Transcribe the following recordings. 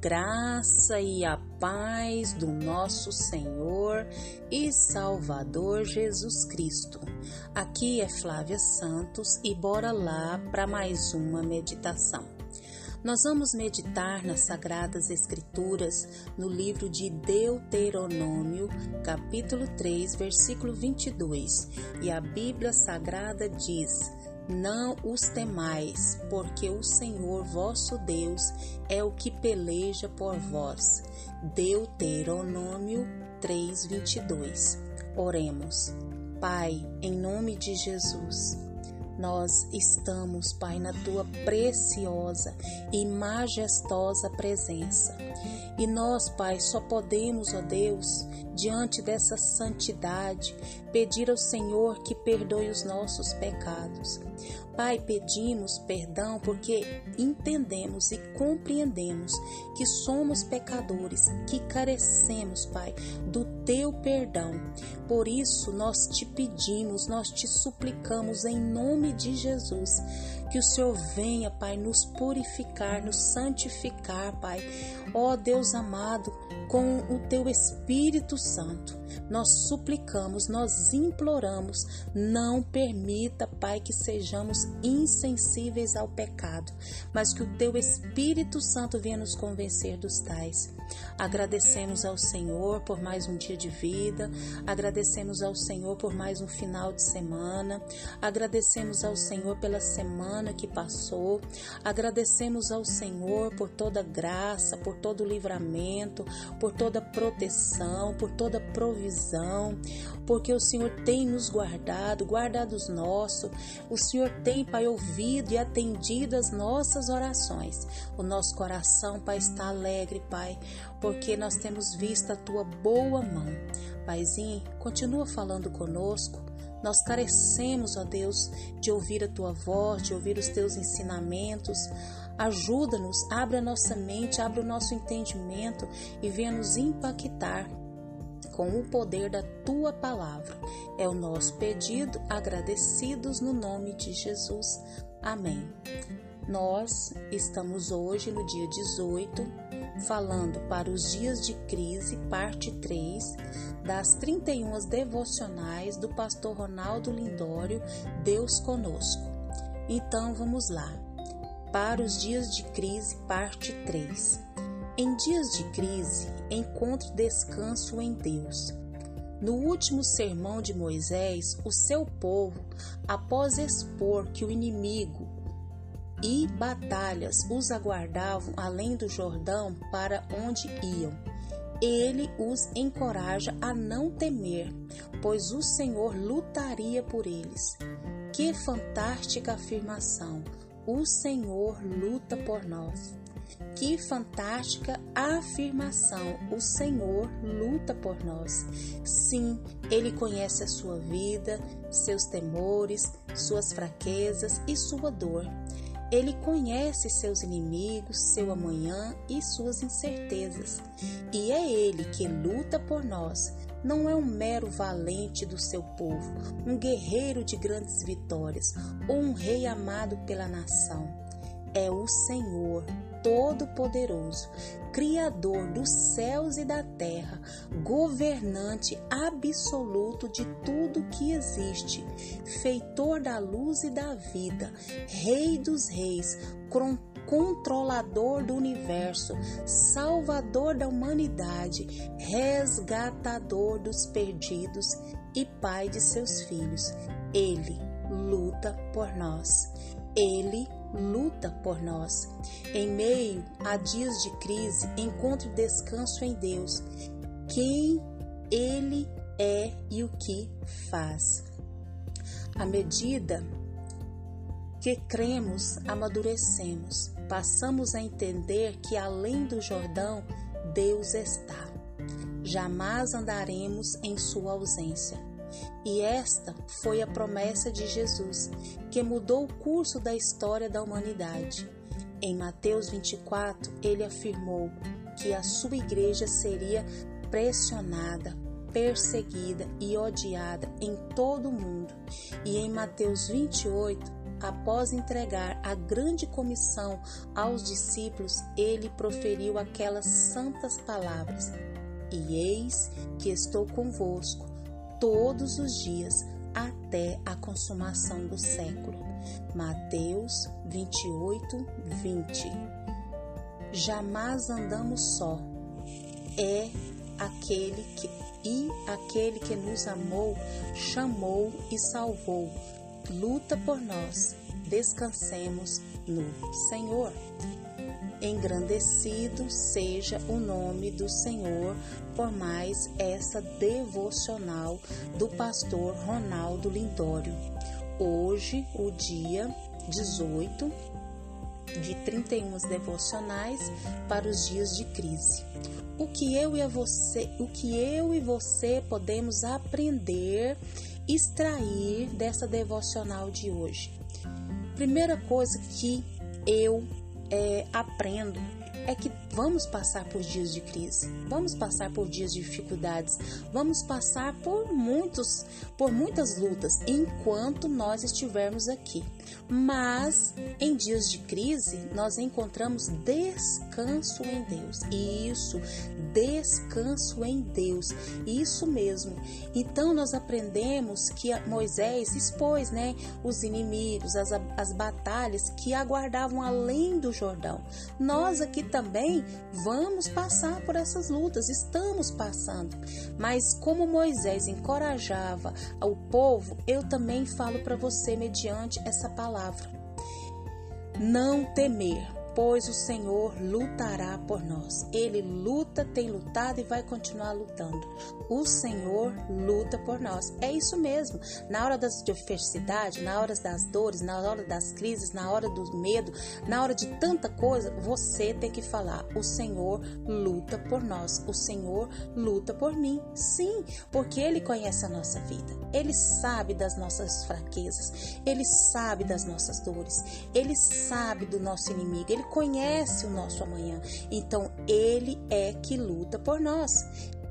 graça e a paz do nosso Senhor e Salvador Jesus Cristo. Aqui é Flávia Santos e bora lá para mais uma meditação. Nós vamos meditar nas Sagradas Escrituras no livro de Deuteronômio, capítulo 3, versículo 22. E a Bíblia Sagrada diz: não os temais, porque o Senhor vosso Deus é o que peleja por vós. Deuteronômio 3:22. Oremos. Pai, em nome de Jesus, nós estamos, Pai, na tua preciosa e majestosa presença. E nós, Pai, só podemos, ó Deus, diante dessa santidade, pedir ao Senhor que perdoe os nossos pecados. Pai, pedimos perdão porque entendemos e compreendemos que somos pecadores, que carecemos, Pai, do teu perdão. Por isso, nós te pedimos, nós te suplicamos em nome de Jesus, que o Senhor venha, Pai, nos purificar, nos santificar, Pai. Ó Deus amado, com o teu Espírito Santo. Nós suplicamos, nós imploramos, não permita, Pai, que sejamos insensíveis ao pecado, mas que o teu Espírito Santo venha nos convencer dos tais. Agradecemos ao Senhor por mais um dia de vida, agradecemos ao Senhor por mais um final de semana, agradecemos ao Senhor pela semana que passou, agradecemos ao Senhor por toda graça, por todo livramento, por toda proteção, por toda provisão, porque o Senhor tem nos guardado, guardado os nossos, o Senhor tem, Pai, ouvido e atendido as nossas orações. O nosso coração, Pai, está alegre, Pai, porque nós temos visto a tua boa mão. Paizinho, continua falando conosco. Nós carecemos, ó Deus, de ouvir a tua voz, de ouvir os teus ensinamentos. Ajuda-nos, abre a nossa mente, abre o nosso entendimento e venha nos impactar com o poder da tua palavra. É o nosso pedido, agradecidos no nome de Jesus. Amém. Nós estamos hoje no dia 18, falando para os dias de crise, parte 3, das 31 devocionais do pastor Ronaldo Lindório, Deus conosco. Então vamos lá. Para os dias de crise, parte 3. Em dias de crise, encontre descanso em Deus. No último sermão de Moisés, o seu povo, após expor que o inimigo e batalhas os aguardavam além do Jordão para onde iam. Ele os encoraja a não temer, pois o Senhor lutaria por eles. Que fantástica afirmação! O Senhor luta por nós. Que fantástica afirmação! O Senhor luta por nós. Sim, Ele conhece a sua vida, seus temores, suas fraquezas e sua dor. Ele conhece seus inimigos, seu amanhã e suas incertezas. E é Ele que luta por nós. Não é um mero valente do seu povo, um guerreiro de grandes vitórias ou um rei amado pela nação. É o Senhor, Todo-Poderoso, Criador dos céus e da terra, governante absoluto de tudo que existe, feitor da luz e da vida, Rei dos Reis, controlador do universo, salvador da humanidade, resgatador dos perdidos e pai de seus filhos. Ele luta por nós. Ele luta por nós. Em meio a dias de crise, encontre descanso em Deus, quem Ele é e o que faz. À medida que cremos, amadurecemos, passamos a entender que além do Jordão, Deus está. Jamais andaremos em sua ausência. E esta foi a promessa de Jesus, que mudou o curso da história da humanidade. Em Mateus 24, ele afirmou que a sua igreja seria pressionada, perseguida e odiada em todo o mundo. E em Mateus 28, após entregar a grande comissão aos discípulos, ele proferiu aquelas santas palavras: E eis que estou convosco todos os dias até a consumação do século. Mateus 28, 20. Jamais andamos só. É aquele que e aquele que nos amou, chamou e salvou. Luta por nós. Descansemos no Senhor. Engrandecido seja o nome do Senhor por mais essa devocional do pastor Ronaldo Lindório. Hoje, o dia 18 de 31 devocionais para os dias de crise. O que eu e você, o que eu e você podemos aprender, extrair dessa devocional de hoje? Primeira coisa que eu é, aprendo é que vamos passar por dias de crise, vamos passar por dias de dificuldades, vamos passar por muitos, por muitas lutas enquanto nós estivermos aqui. Mas em dias de crise nós encontramos descanso em Deus. Isso, descanso em Deus. Isso mesmo. Então nós aprendemos que Moisés expôs, né, os inimigos, as, as batalhas que aguardavam além do Jordão. Nós aqui também vamos passar por essas lutas, estamos passando. Mas como Moisés encorajava o povo, eu também falo para você mediante essa palavra. Não temer, pois o Senhor lutará por nós. Ele luta, tem lutado e vai continuar lutando. O Senhor luta por nós. É isso mesmo. Na hora das adversidades, na hora das dores, na hora das crises, na hora do medo, na hora de tanta coisa, você tem que falar: o Senhor luta por nós. O Senhor luta por mim. Sim, porque ele conhece a nossa vida. Ele sabe das nossas fraquezas. Ele sabe das nossas dores. Ele sabe do nosso inimigo. Ele conhece o nosso amanhã. Então, Ele é que luta por nós.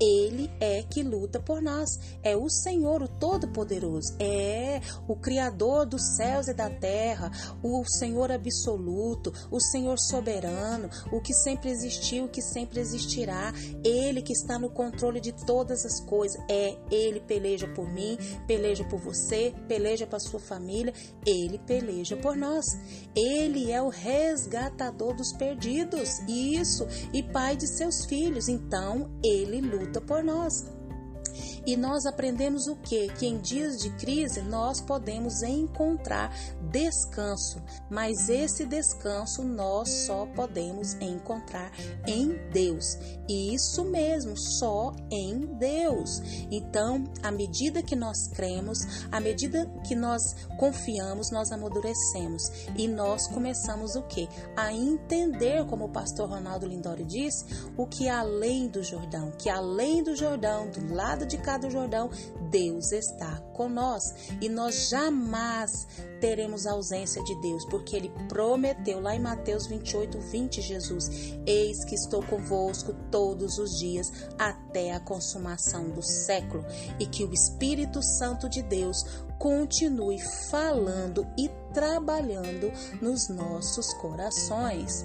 Ele é que luta por nós. É o Senhor, o Todo-Poderoso. É o Criador dos céus e da terra. O Senhor absoluto. O Senhor soberano. O que sempre existiu, o que sempre existirá. Ele que está no controle de todas as coisas. É Ele peleja por mim, peleja por você, peleja para sua família. Ele peleja por nós. Ele é o resgatador dos perdidos. Isso. E pai de seus filhos. Então, ele luta luta por nós. E nós aprendemos o que? Que em dias de crise nós podemos encontrar descanso, mas esse descanso nós só podemos encontrar em Deus. E isso mesmo, só em Deus. Então, à medida que nós cremos, à medida que nós confiamos, nós amadurecemos e nós começamos o que? A entender, como o pastor Ronaldo Lindório disse, o que é além do Jordão, que além do Jordão, do lado de cada do Jordão, Deus está com nós e nós jamais teremos ausência de Deus, porque ele prometeu lá em Mateus 28, 20, Jesus: Eis que estou convosco todos os dias até a consumação do século, e que o Espírito Santo de Deus continue falando e trabalhando nos nossos corações.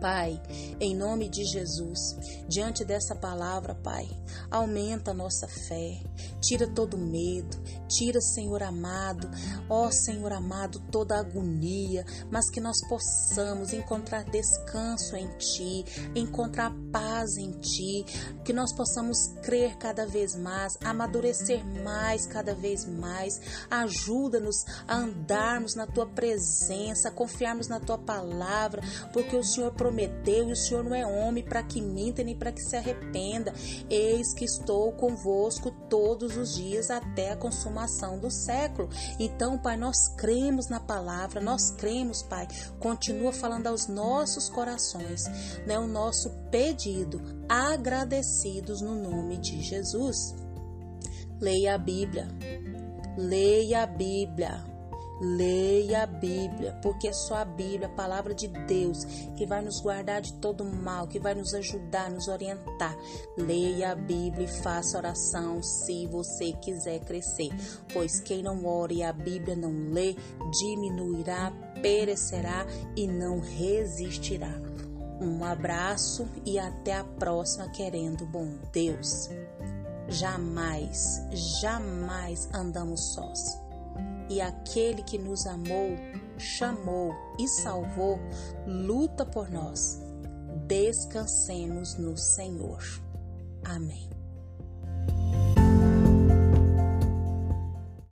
Pai, em nome de Jesus, diante dessa palavra, Pai, aumenta a nossa fé, tira todo medo, tira, Senhor amado, ó Senhor amado, toda agonia, mas que nós possamos encontrar descanso em Ti, encontrar paz em Ti, que nós possamos crer cada vez mais, amadurecer mais cada vez mais. Ajuda-nos a andarmos na Tua presença, a confiarmos na Tua palavra, porque o Senhor prometeu prometeu, e o Senhor não é homem para que minta nem para que se arrependa. Eis que estou convosco todos os dias até a consumação do século. Então, Pai, nós cremos na palavra, nós cremos, Pai. Continua falando aos nossos corações, né? O nosso pedido, agradecidos no nome de Jesus. Leia a Bíblia. Leia a Bíblia. Leia a Bíblia, porque é só a Bíblia, a palavra de Deus, que vai nos guardar de todo mal, que vai nos ajudar, nos orientar. Leia a Bíblia e faça oração se você quiser crescer, pois quem não ora e a Bíblia não lê, diminuirá, perecerá e não resistirá. Um abraço e até a próxima, querendo bom Deus. Jamais, jamais andamos sós e aquele que nos amou, chamou e salvou, luta por nós. Descansemos no Senhor. Amém.